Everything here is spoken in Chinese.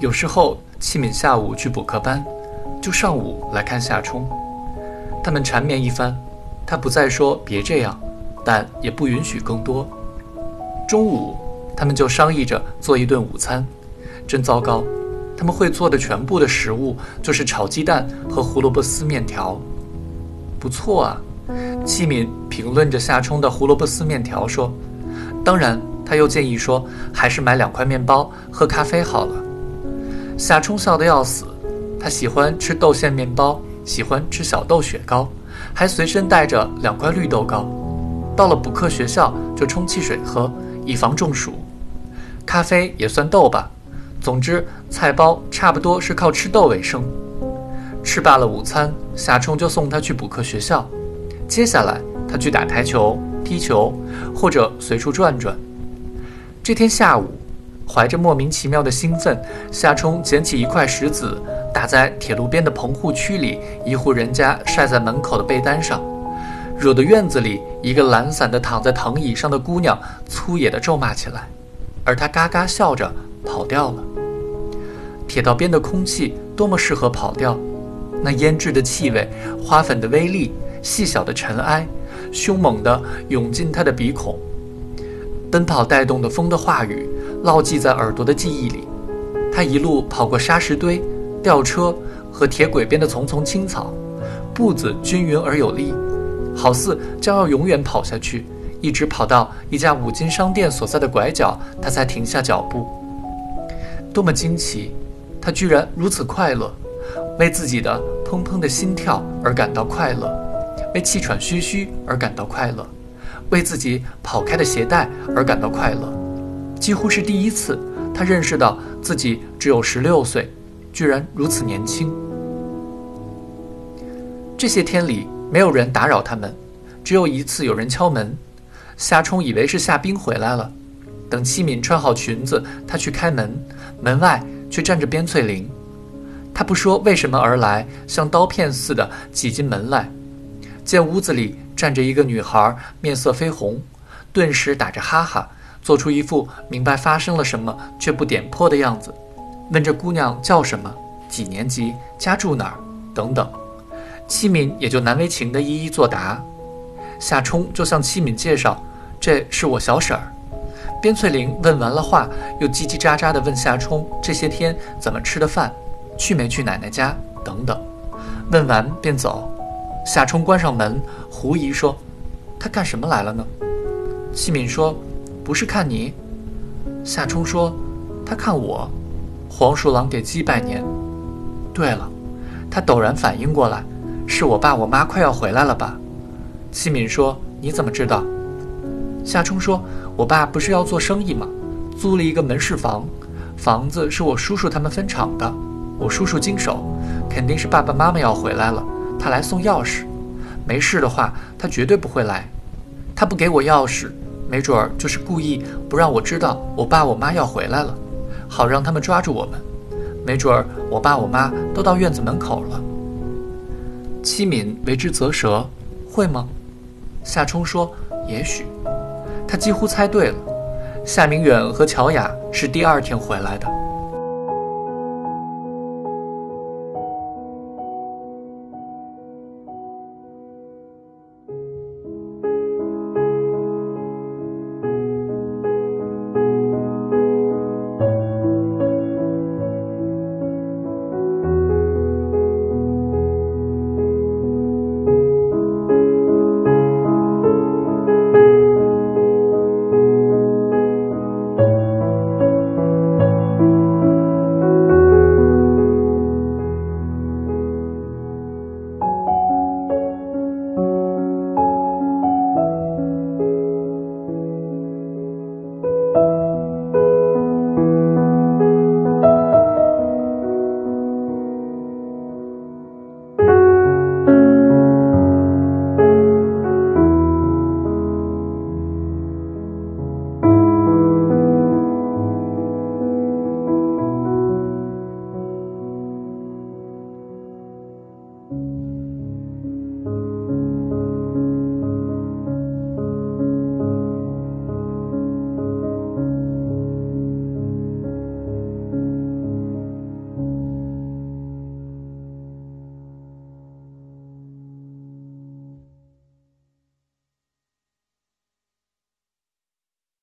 有时候戚敏下午去补课班，就上午来看夏冲。他们缠绵一番，他不再说别这样，但也不允许更多。中午，他们就商议着做一顿午餐。真糟糕，他们会做的全部的食物就是炒鸡蛋和胡萝卜丝面条。不错啊，戚敏评论着夏冲的胡萝卜丝面条说。当然，他又建议说，还是买两块面包，喝咖啡好了。夏冲笑得要死，他喜欢吃豆馅面包，喜欢吃小豆雪糕，还随身带着两块绿豆糕。到了补课学校就冲汽水喝，以防中暑。咖啡也算豆吧。总之，菜包差不多是靠吃豆为生。吃罢了午餐，夏冲就送他去补课学校。接下来，他去打台球。踢球，或者随处转转。这天下午，怀着莫名其妙的兴奋，夏冲捡起一块石子，打在铁路边的棚户区里一户人家晒在门口的被单上，惹得院子里一个懒散的躺在藤椅上的姑娘粗野地咒骂起来，而他嘎嘎笑着跑掉了。铁道边的空气多么适合跑掉，那腌制的气味，花粉的微粒，细小的尘埃。凶猛地涌进他的鼻孔，奔跑带动的风的话语烙记在耳朵的记忆里。他一路跑过沙石堆、吊车和铁轨边的丛丛青草，步子均匀而有力，好似将要永远跑下去，一直跑到一家五金商店所在的拐角，他才停下脚步。多么惊奇！他居然如此快乐，为自己的砰砰的心跳而感到快乐。为气喘吁吁而感到快乐，为自己跑开的鞋带而感到快乐，几乎是第一次，他认识到自己只有十六岁，居然如此年轻。这些天里没有人打扰他们，只有一次有人敲门，夏冲以为是夏冰回来了。等七敏穿好裙子，他去开门，门外却站着边翠玲。他不说为什么而来，像刀片似的挤进门来。见屋子里站着一个女孩，面色绯红，顿时打着哈哈，做出一副明白发生了什么却不点破的样子，问这姑娘叫什么，几年级，家住哪儿，等等。七敏也就难为情地一一作答。夏冲就向七敏介绍：“这是我小婶儿。”边翠玲问完了话，又叽叽喳喳地问夏冲这些天怎么吃的饭，去没去奶奶家，等等。问完便走。夏冲关上门，狐疑说：“他干什么来了呢？”七敏说：“不是看你。”夏冲说：“他看我。”黄鼠狼给鸡拜年。对了，他陡然反应过来，是我爸我妈快要回来了吧？西敏说：“你怎么知道？”夏冲说：“我爸不是要做生意吗？租了一个门市房，房子是我叔叔他们分厂的，我叔叔经手，肯定是爸爸妈妈要回来了。”他来送钥匙，没事的话，他绝对不会来。他不给我钥匙，没准儿就是故意不让我知道我爸我妈要回来了，好让他们抓住我们。没准儿我爸我妈都到院子门口了。七敏为之啧舌，会吗？夏冲说：“也许。”他几乎猜对了。夏明远和乔雅是第二天回来的。